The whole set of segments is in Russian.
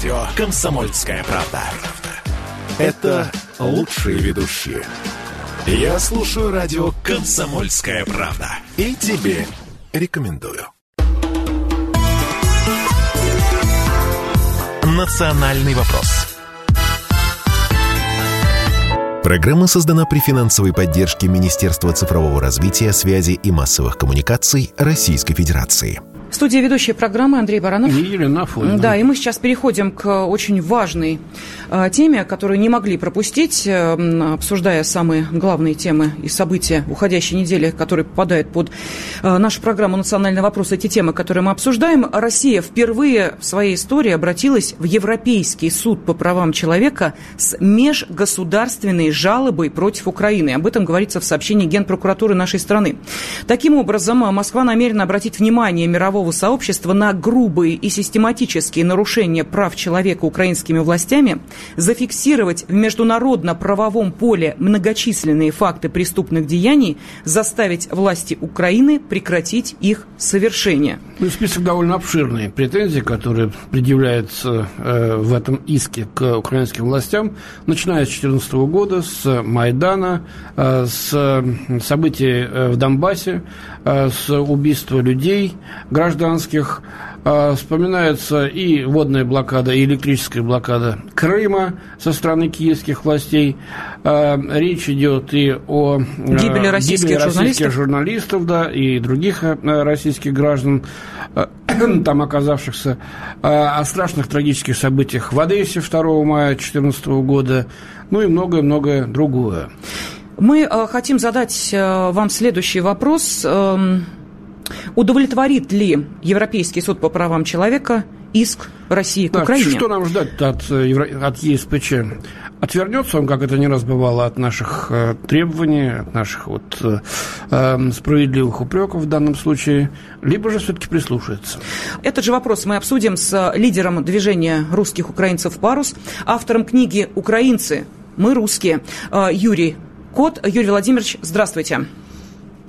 радио «Комсомольская правда». Это лучшие ведущие. Я слушаю радио «Комсомольская правда». И тебе рекомендую. «Национальный вопрос». Программа создана при финансовой поддержке Министерства цифрового развития, связи и массовых коммуникаций Российской Федерации. Студия ведущая программы Андрей Баранов. И Елена Афонина. Да, и мы сейчас переходим к очень важной э, теме, которую не могли пропустить, э, обсуждая самые главные темы и события уходящей недели, которые попадают под э, нашу программу «Национальный вопрос». Эти темы, которые мы обсуждаем. Россия впервые в своей истории обратилась в Европейский суд по правам человека с межгосударственной жалобой против Украины. Об этом говорится в сообщении Генпрокуратуры нашей страны. Таким образом, Москва намерена обратить внимание мирового мирового сообщества на грубые и систематические нарушения прав человека украинскими властями, зафиксировать в международно-правовом поле многочисленные факты преступных деяний, заставить власти Украины прекратить их совершение. Ну, список довольно обширный. Претензии, которые предъявляются э, в этом иске к украинским властям, начиная с 2014 года, с Майдана, э, с событий э, в Донбассе, с убийства людей, граждан гражданских. А, вспоминается и водная блокада, и электрическая блокада Крыма со стороны киевских властей. А, речь идет и о гибели российских, гибели российских журналистов. журналистов, да, и других российских граждан, там оказавшихся, о страшных трагических событиях в Одессе 2 мая 2014 года, ну и многое-многое другое. Мы хотим задать вам следующий вопрос. Эм, Удовлетворит ли Европейский суд по правам человека иск России к да, Украине? Что нам ждать от, э, от ЕСПЧ? Отвернется он, как это не раз бывало, от наших э, требований, от наших вот, э, эм, справедливых упреков в данном случае, либо же все-таки прислушается? Этот же вопрос мы обсудим с лидером движения русских украинцев «Парус», автором книги «Украинцы. Мы русские» Юрий Кот. Юрий Владимирович, здравствуйте.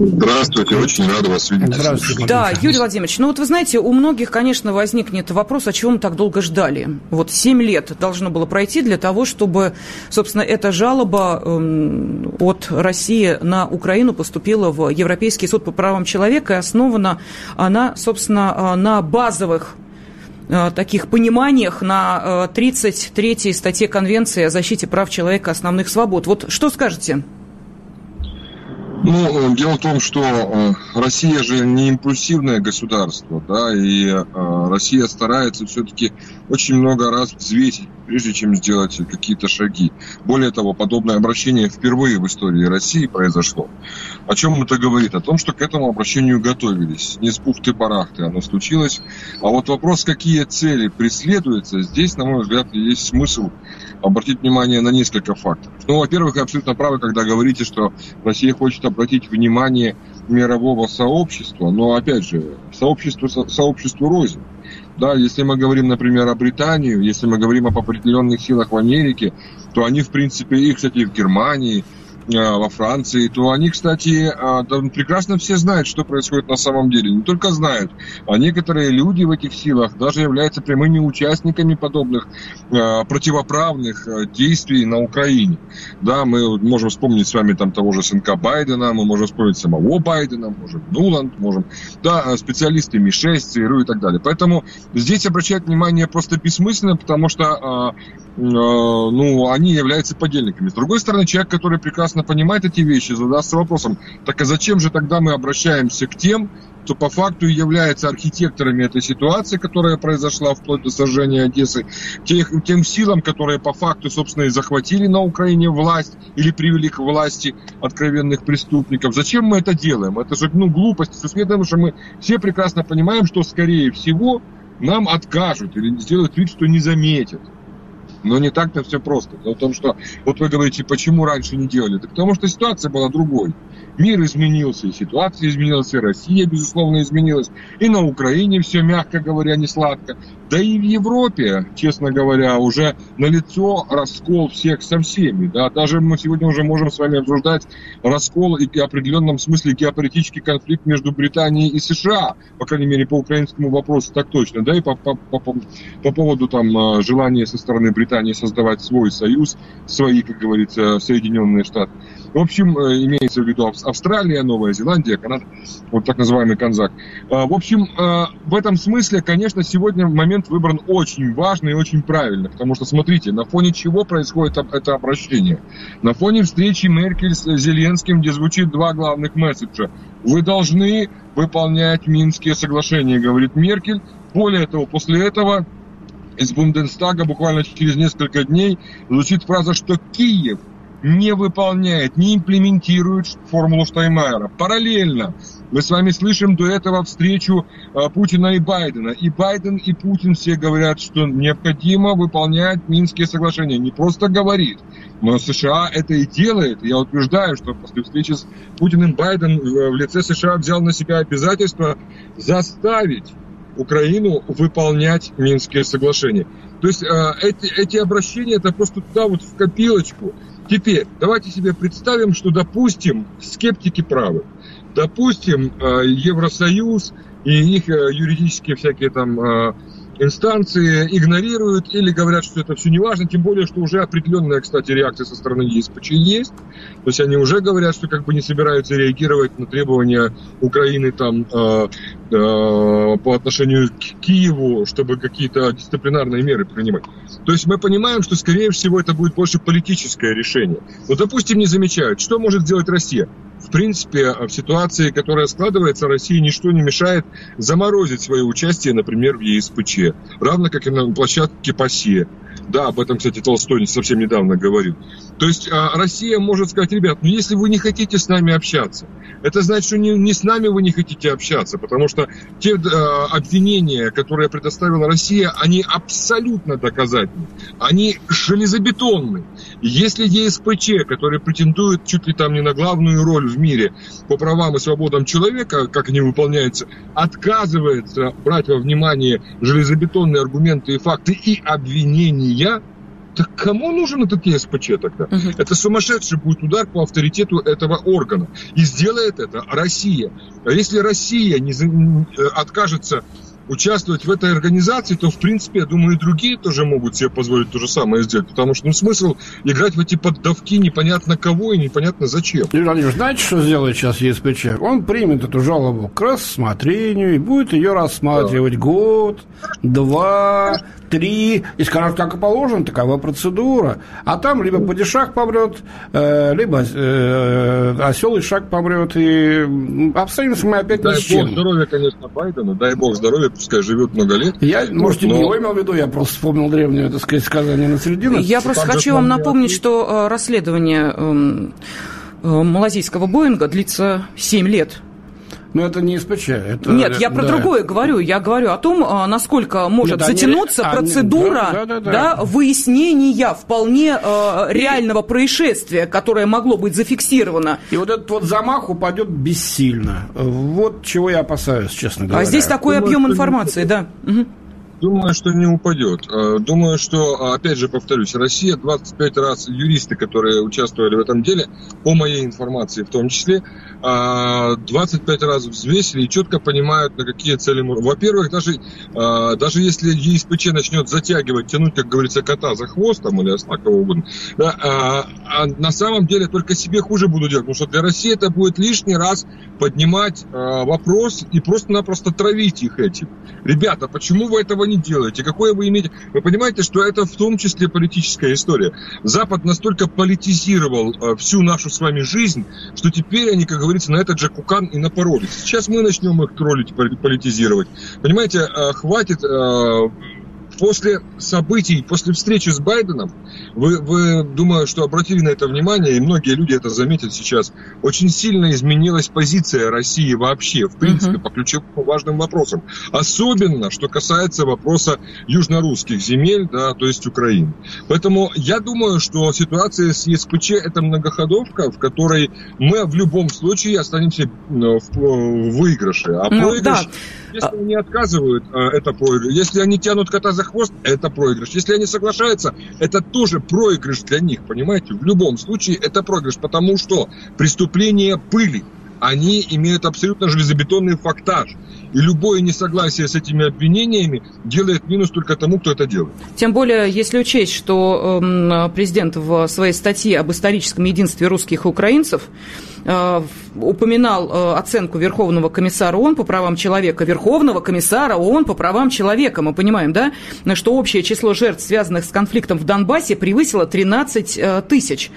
Здравствуйте, очень рада вас видеть. Здравствуйте. Да, Юрий Владимирович, ну вот вы знаете, у многих, конечно, возникнет вопрос, а чего мы так долго ждали? Вот семь лет должно было пройти для того, чтобы, собственно, эта жалоба эм, от России на Украину поступила в Европейский суд по правам человека, и основана она, собственно, э, на базовых таких пониманиях на 33-й э, статье Конвенции о защите прав человека и основных свобод. Вот что скажете? Ну, дело в том, что э, Россия же не импульсивное государство, да, и э, Россия старается все-таки очень много раз взвесить, прежде чем сделать какие-то шаги. Более того, подобное обращение впервые в истории России произошло. О чем это говорит? О том, что к этому обращению готовились. Не с пухты-барахты оно случилось. А вот вопрос, какие цели преследуются, здесь, на мой взгляд, есть смысл обратить внимание на несколько факторов. Ну, во-первых, вы абсолютно правы, когда говорите, что Россия хочет обратить внимание мирового сообщества, но, опять же, сообществу, сообществу рознь. Да, если мы говорим, например, о Британии, если мы говорим об определенных силах в Америке, то они, в принципе, и, кстати, в Германии, во Франции, то они, кстати, э, прекрасно все знают, что происходит на самом деле. Не только знают, а некоторые люди в этих силах даже являются прямыми участниками подобных э, противоправных действий на Украине. Да, мы можем вспомнить с вами там того же сынка Байдена, мы можем вспомнить самого Байдена, можем Нуланд, можем, да, специалисты Ми-6, ЦРУ и так далее. Поэтому здесь обращать внимание просто бессмысленно, потому что ну, они являются подельниками. С другой стороны, человек, который прекрасно прекрасно понимает эти вещи, задастся вопросом, так а зачем же тогда мы обращаемся к тем, кто по факту является архитекторами этой ситуации, которая произошла вплоть до сожжения Одессы, тех, тем силам, которые по факту, собственно, и захватили на Украине власть или привели к власти откровенных преступников. Зачем мы это делаем? Это же ну, глупость, с учетом, что мы все прекрасно понимаем, что, скорее всего, нам откажут или сделают вид, что не заметят. Но не так-то все просто. Дело в том, что вот вы говорите, почему раньше не делали? Так потому что ситуация была другой. Мир изменился, и ситуация изменилась, и Россия, безусловно, изменилась. И на Украине все, мягко говоря, не сладко. Да и в Европе, честно говоря, уже налицо раскол всех со всеми. Да? Даже мы сегодня уже можем с вами обсуждать раскол и в определенном смысле геополитический конфликт между Британией и США, по крайней мере, по украинскому вопросу так точно, да, и по, по, по, по поводу там а, желания со стороны Британии создавать свой союз, свои, как говорится, Соединенные Штаты. В общем, э, имеется в виду Австралия, Новая Зеландия, Канада, вот так называемый Канзак. А, в общем, э, в этом смысле, конечно, сегодня момент выбран очень важный и очень правильно, потому что, смотрите, на фоне чего происходит это обращение? На фоне встречи Меркель с Зеленским, где звучит два главных месседжа. Вы должны выполнять Минские соглашения, говорит Меркель. Более того, после этого из Бундестага буквально через несколько дней звучит фраза, что Киев не выполняет, не имплементирует формулу Штайнмайера. Параллельно мы с вами слышим до этого встречу а, Путина и Байдена. И Байден, и Путин все говорят, что необходимо выполнять Минские соглашения. Не просто говорит, но США это и делает. Я утверждаю, что после встречи с Путиным Байден в лице США взял на себя обязательство заставить Украину выполнять Минские соглашения. То есть э, эти, эти обращения это просто туда вот в копилочку. Теперь давайте себе представим, что, допустим, скептики правы. Допустим, э, Евросоюз и их э, юридические всякие там э, инстанции игнорируют или говорят, что это все не важно, тем более, что уже определенная, кстати, реакция со стороны ЕСПЧ есть. То есть они уже говорят, что как бы не собираются реагировать на требования Украины там э, э, по отношению к Киеву, чтобы какие-то дисциплинарные меры принимать. То есть мы понимаем, что, скорее всего, это будет больше политическое решение. Но, допустим, не замечают, что может сделать Россия? В принципе, в ситуации, которая складывается, России ничто не мешает заморозить свое участие, например, в ЕСПЧ, равно как и на площадке ПАСЕ. Да, об этом, кстати, Толстой совсем недавно говорил. То есть а, Россия может сказать, ребят, ну если вы не хотите с нами общаться, это значит, что не, не с нами вы не хотите общаться, потому что те а, обвинения, которые предоставила Россия, они абсолютно доказательны, они железобетонны. Если ЕСПЧ, который претендует чуть ли там не на главную роль в мире по правам и свободам человека, как они выполняются, отказывается брать во внимание железобетонные аргументы и факты и обвинения, так кому нужен этот ЕСПЧ тогда? Угу. Это сумасшедший будет удар по авторитету этого органа. И сделает это Россия. А если Россия не, э, откажется участвовать в этой организации, то, в принципе, я думаю, и другие тоже могут себе позволить то же самое сделать. Потому что, ну, смысл играть в эти поддавки непонятно кого и непонятно зачем. Юрий знаете, что сделает сейчас ЕСПЧ? Он примет эту жалобу к рассмотрению и будет ее рассматривать да. год, два, три, и скажут, как и положено, такова процедура. А там либо падишах помрет, э, либо э, осел и шаг помрет, и обстоимся мы опять дай ни с чем. Дай бог здоровья, конечно, Байдену, дай бог здоровья, пускай живет много лет. Я, можете, но... не его имел в виду, я просто вспомнил древнее, так сказать, сказание на середину. Я просто Там хочу вам напомнить, что э, расследование эм, малазийского Боинга длится 7 лет. Но это не СПЧ. Это, Нет, я про да. другое говорю. Я говорю о том, а, насколько может Нет, затянуться они, процедура они, да, да, да, да. выяснения вполне э, реального происшествия, которое могло быть зафиксировано. И вот этот вот замах упадет бессильно. Вот чего я опасаюсь, честно говоря. А здесь такой объем информации, да. Угу. Думаю, что не упадет. Э, думаю, что, опять же, повторюсь, Россия 25 раз, юристы, которые участвовали в этом деле, по моей информации в том числе, 25 а, раз взвесили и четко понимают, на какие цели. Во-первых, даже, а, даже если ЕСПЧ начнет затягивать, тянуть, как говорится, кота за хвост там, или осла, кого угодно, да, а, а на самом деле только себе хуже буду делать, потому что для России это будет лишний раз поднимать а, вопрос и просто-напросто травить их этим. Ребята, почему вы этого не делаете? Какое вы имеете... Вы понимаете, что это в том числе политическая история. Запад настолько политизировал а, всю нашу с вами жизнь, что теперь они, как говорится, на этот же кукан и напоролись. Сейчас мы начнем их троллить, политизировать. Понимаете, э, хватит э, после событий, после встречи с Байденом, вы, вы, думаю, что обратили на это внимание, и многие люди это заметят сейчас, очень сильно изменилась позиция России вообще, в принципе, uh-huh. по ключевым важным вопросам. Особенно, что касается вопроса южнорусских земель, да, то есть Украины. Поэтому я думаю, что ситуация с ЕСПЧ это многоходовка, в которой мы в любом случае останемся в выигрыше. А ну, проигрыш... Да. Если они отказывают, а, это проигрыш. Если они тянут кота за хвост, это проигрыш. Если они соглашаются, это тоже проигрыш для них, понимаете? В любом случае это проигрыш, потому что преступления были. Они имеют абсолютно железобетонный фактаж. И любое несогласие с этими обвинениями делает минус только тому, кто это делает. Тем более, если учесть, что э, президент в своей статье об историческом единстве русских и украинцев Э, упоминал э, оценку Верховного комиссара ООН по правам человека, Верховного комиссара ООН по правам человека. Мы понимаем, да, что общее число жертв, связанных с конфликтом в Донбассе, превысило 13 э, тысяч.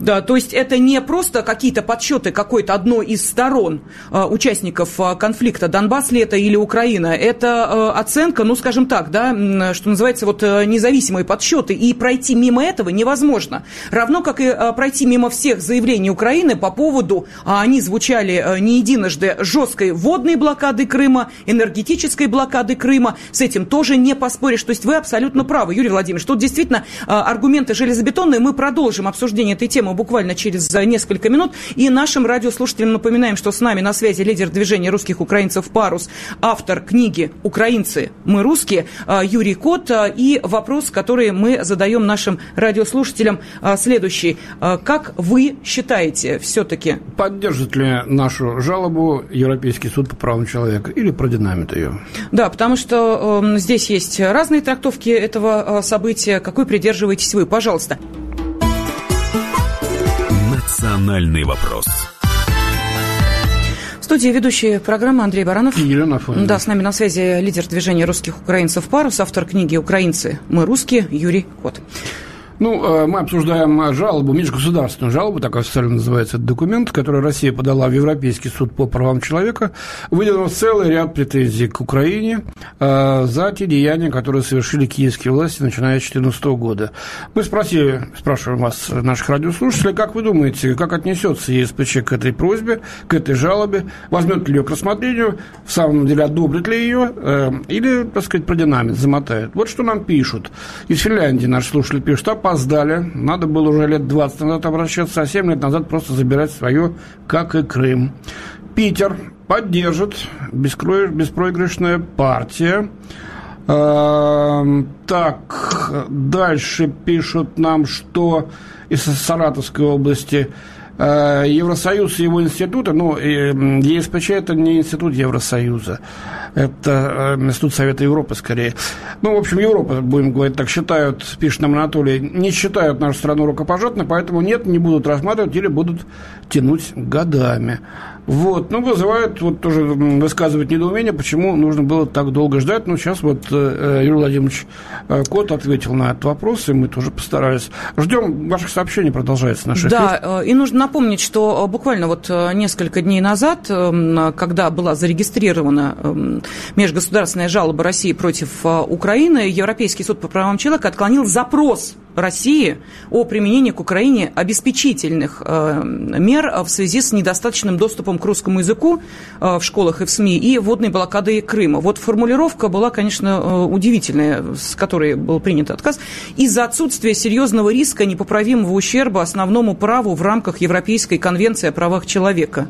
Да, то есть это не просто какие-то подсчеты какой-то одной из сторон э, участников э, конфликта, Донбасс ли это или Украина. Это э, оценка, ну, скажем так, да, что называется, вот независимые подсчеты. И пройти мимо этого невозможно. Равно как и пройти мимо всех заявлений Украины по поводу, а они звучали не единожды, жесткой водной блокады Крыма, энергетической блокады Крыма. С этим тоже не поспоришь. То есть вы абсолютно правы, Юрий Владимирович. Тут действительно аргументы железобетонные. Мы продолжим обсуждение этой темы буквально через несколько минут. И нашим радиослушателям напоминаем, что с нами на связи лидер движения русских украинцев «Парус», автор книги «Украинцы. Мы русские» а, Юрий Кот. А, и вопрос, который мы задаем нашим радиослушателям, следующий. Как вы считаете все-таки? Поддержит ли нашу жалобу Европейский суд по правам человека или продинамит ее? Да, потому что э, здесь есть разные трактовки этого события. Какой придерживаетесь вы? Пожалуйста. «Национальный вопрос». В студии ведущая программы Андрей Баранов. И Елена Афонина. Да, с нами на связи лидер движения русских украинцев «Парус», автор книги «Украинцы. Мы русские» Юрий Кот. Ну, э, мы обсуждаем жалобу, межгосударственную жалобу, так официально называется этот документ, который Россия подала в Европейский суд по правам человека, выделил целый ряд претензий к Украине э, за те деяния, которые совершили киевские власти, начиная с 2014 года. Мы спросили, спрашиваем вас, наших радиослушателей, как вы думаете, как отнесется ЕСПЧ к этой просьбе, к этой жалобе, возьмет ли ее к рассмотрению, в самом деле одобрит ли ее, э, или, так сказать, продинамит, замотает. Вот что нам пишут. Из Финляндии наш слушатель пишет, а опоздали. Надо было уже лет 20 назад обращаться, а 7 лет назад просто забирать свое, как и Крым. Питер поддержит беспроигрышная партия. Эм, так, дальше пишут нам, что из Саратовской области Э, Евросоюз и его институты, ну, ЕСПЧ это не институт Евросоюза, это э, институт Совета Европы скорее. Ну, в общем, Европа, будем говорить так, считают, пишет нам Анатолий, не считают нашу страну рукопожатной, поэтому нет, не будут рассматривать или будут тянуть годами. Вот, ну, вызывает вот тоже высказывать недоумение, почему нужно было так долго ждать. Ну, сейчас вот э, э Юрий Владимирович э, Кот ответил на этот вопрос, и мы тоже постарались. Ждем ваших сообщений, продолжается наш эфир. Да, и нужно напомнить, что буквально вот несколько дней назад, когда была зарегистрирована межгосударственная жалоба России против Украины, Европейский суд по правам человека отклонил запрос России о применении к Украине обеспечительных мер в связи с недостаточным доступом к русскому языку э, в школах и в СМИ и водной блокадой Крыма. Вот формулировка была, конечно, э, удивительная, с которой был принят отказ, из-за отсутствия серьезного риска непоправимого ущерба основному праву в рамках Европейской конвенции о правах человека.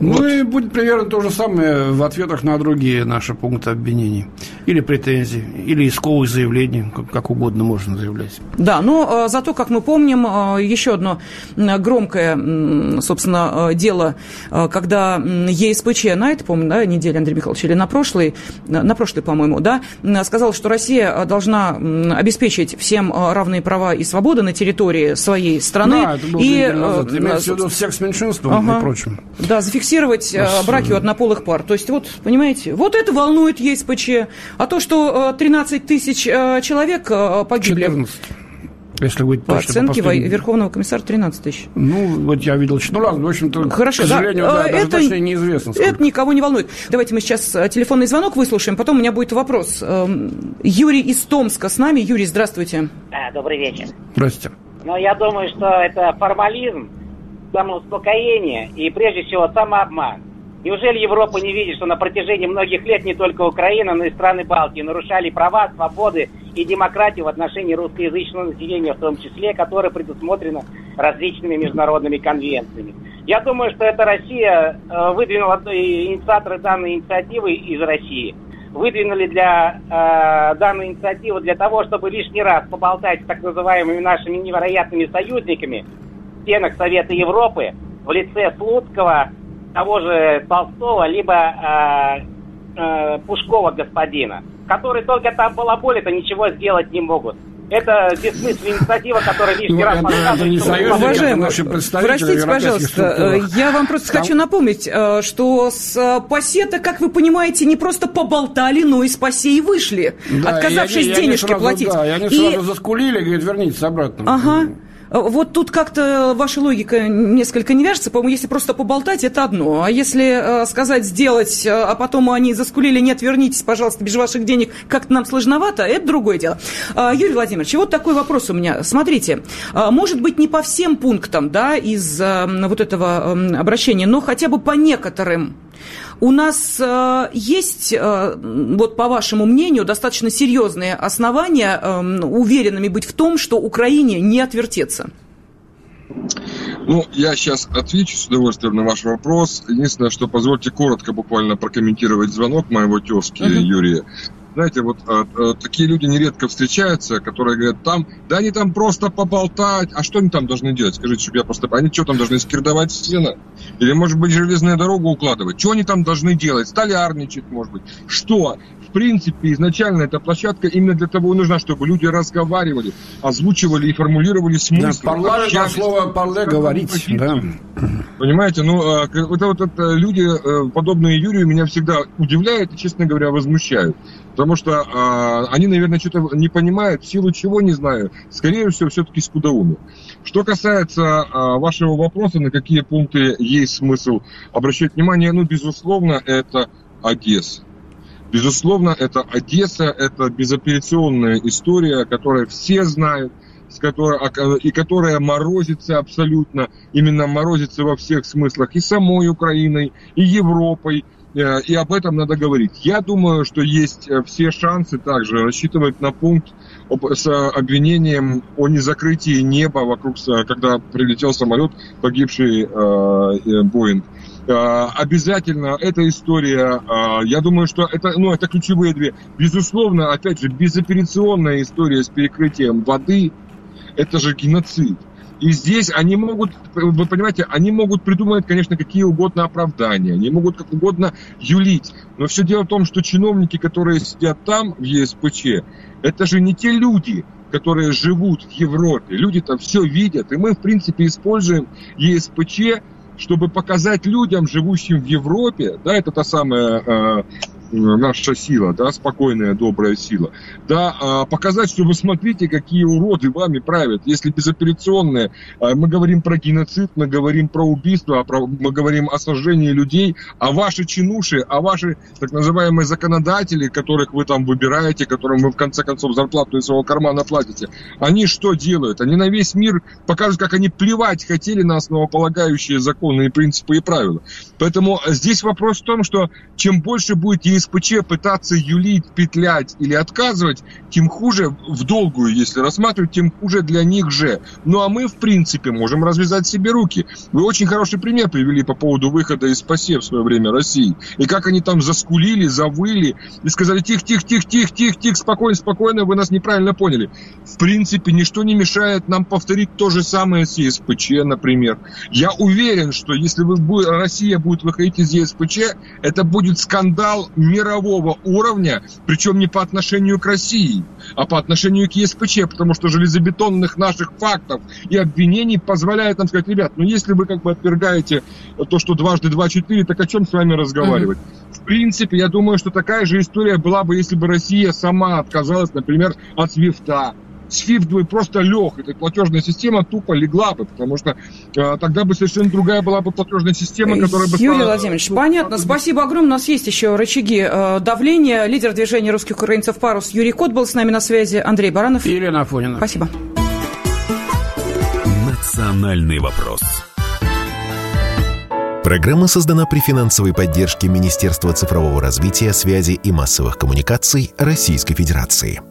Ну вот. и будет примерно то же самое в ответах на другие наши пункты обвинений. Или претензий, или исковых заявлений, как, угодно можно заявлять. Да, но э, зато, как мы помним, э, еще одно громкое, собственно, э, дело, когда ЕСПЧ на это, помню, да, неделя, Андрей Михайлович, или на прошлый, на прошлый, по-моему, да, сказал, что Россия должна обеспечить всем равные права и свободы на территории своей страны. Да, это было и, назад. Имеется в виду всех с меньшинством ага. и прочим. Да, зафиксировать зафиксировать э, браки у однополых пар. То есть, вот, понимаете, вот это волнует ЕСПЧ. А то, что 13 э, тысяч э, человек погибли... 14. Если быть По оценке по Верховного комиссара 13 тысяч. Ну, вот я видел ну ладно, в общем-то, Хорошо, к сожалению, да, да, это, даже точно неизвестно. Сколько. Это никого не волнует. Давайте мы сейчас телефонный звонок выслушаем, потом у меня будет вопрос. Эм, Юрий из Томска с нами. Юрий, здравствуйте. А, добрый вечер. Здравствуйте. Ну, я думаю, что это формализм, самоуспокоение и, прежде всего, самообман. Неужели Европа не видит, что на протяжении многих лет не только Украина, но и страны Балтии нарушали права, свободы и демократию в отношении русскоязычного населения, в том числе, которое предусмотрено различными международными конвенциями? Я думаю, что это Россия э, выдвинула инициаторы данной инициативы из России выдвинули для э, данную инициативу для того, чтобы лишний раз поболтать с так называемыми нашими невероятными союзниками стенах Совета Европы в лице Слуцкого, того же Толстого, либо э, э, Пушкова господина, которые только там балаболят, а ничего сделать не могут. Это бессмысленная инициатива, которая лишний ну, раз показывает. Уважаемый, простите, пожалуйста, я вам просто Там... хочу напомнить, э, что с э, пасе как вы понимаете, не просто поболтали, но и с пасе и вышли, да, отказавшись я, я, денежки сразу, платить. Да, и они и... сразу заскулили, говорят, вернитесь обратно. Ага. Вот тут как-то ваша логика несколько не вяжется. По-моему, если просто поболтать, это одно. А если э, сказать, сделать, э, а потом они заскулили, нет, вернитесь, пожалуйста, без ваших денег, как-то нам сложновато, это другое дело. Э, Юрий Владимирович, вот такой вопрос у меня. Смотрите, э, может быть, не по всем пунктам да, из э, вот этого э, обращения, но хотя бы по некоторым у нас э, есть, э, вот по вашему мнению, достаточно серьезные основания э, уверенными быть в том, что Украине не отвертеться? Ну, я сейчас отвечу с удовольствием на ваш вопрос. Единственное, что позвольте коротко буквально прокомментировать звонок моего тезки uh-huh. Юрия. Знаете, вот а, а, такие люди нередко встречаются, которые говорят, там, да они там просто поболтать, а что они там должны делать? Скажите, чтобы я просто... Они что там должны скирдовать стены? Или, может быть, железную дорогу укладывать? Что они там должны делать? Столярничать, может быть? Что? В принципе, изначально эта площадка именно для того и нужна, чтобы люди разговаривали, озвучивали и формулировали смысл. Да, парламент слово «парле» говорить, да. Понимаете, ну, а, вот, вот это люди, э, подобные Юрию, меня всегда удивляют и, честно говоря, возмущают. Потому что э, они, наверное, что-то не понимают, в силу чего, не знаю. Скорее всего, все-таки скудоумие. Что касается э, вашего вопроса, на какие пункты есть смысл обращать внимание, ну, безусловно, это Одесса. Безусловно, это Одесса, это безапелляционная история, которую все знают, с которой, и которая морозится абсолютно, именно морозится во всех смыслах и самой Украиной, и Европой, Э, и об этом надо говорить. Я думаю, что есть э, все шансы также рассчитывать на пункт с обвинением о незакрытии неба вокруг, когда прилетел самолет, погибший э, Боинг. Обязательно эта история, я думаю, что это, ну, это ключевые две. Безусловно, опять же, безоперационная история с перекрытием воды, это же геноцид. И здесь они могут, вы понимаете, они могут придумать, конечно, какие угодно оправдания, они могут как угодно юлить. Но все дело в том, что чиновники, которые сидят там, в ЕСПЧ, это же не те люди, которые живут в Европе. Люди там все видят. И мы, в принципе, используем ЕСПЧ, чтобы показать людям, живущим в Европе, да, это та самая э, наша сила, да, спокойная, добрая сила, да, а, показать, что вы смотрите, какие уроды вами правят. Если безоперационные, а, мы говорим про геноцид, мы говорим про убийство, мы говорим о сожжении людей, а ваши чинуши, а ваши так называемые законодатели, которых вы там выбираете, которым вы в конце концов зарплату из своего кармана платите, они что делают? Они на весь мир покажут, как они плевать хотели на основополагающие законы и принципы и правила. Поэтому здесь вопрос в том, что чем больше будет ЕСПЧ пытаться юлить, петлять или отказывать, тем хуже в долгую, если рассматривать, тем хуже для них же. Ну а мы, в принципе, можем развязать себе руки. Вы очень хороший пример привели по поводу выхода из ПАСЕ в свое время России. И как они там заскулили, завыли и сказали, тихо, тихо, тихо, тихо, тихо, тихо, спокойно, спокойно, вы нас неправильно поняли. В принципе, ничто не мешает нам повторить то же самое с ЕСПЧ, например. Я уверен, что если Россия будет выходить из ЕСПЧ, это будет скандал мирового уровня, причем не по отношению к России, а по отношению к ЕСПЧ, потому что железобетонных наших фактов и обвинений позволяет нам сказать, ребят, ну если вы как бы отвергаете то, что дважды два четыре, так о чем с вами разговаривать? Mm-hmm. В принципе, я думаю, что такая же история была бы, если бы Россия сама отказалась, например, от СВИФТа, SWIFT бы просто лег, эта платежная система тупо легла бы, потому что э, тогда бы совершенно другая была бы платежная система, которая бы... Юрий стала... Владимирович, понятно. Спасибо огромное. У нас есть еще рычаги э, давления. Лидер движения русских украинцев «Парус» Юрий Кот был с нами на связи. Андрей Баранов. И Елена Афонина. Спасибо. Национальный вопрос. Программа создана при финансовой поддержке Министерства цифрового развития, связи и массовых коммуникаций Российской Федерации.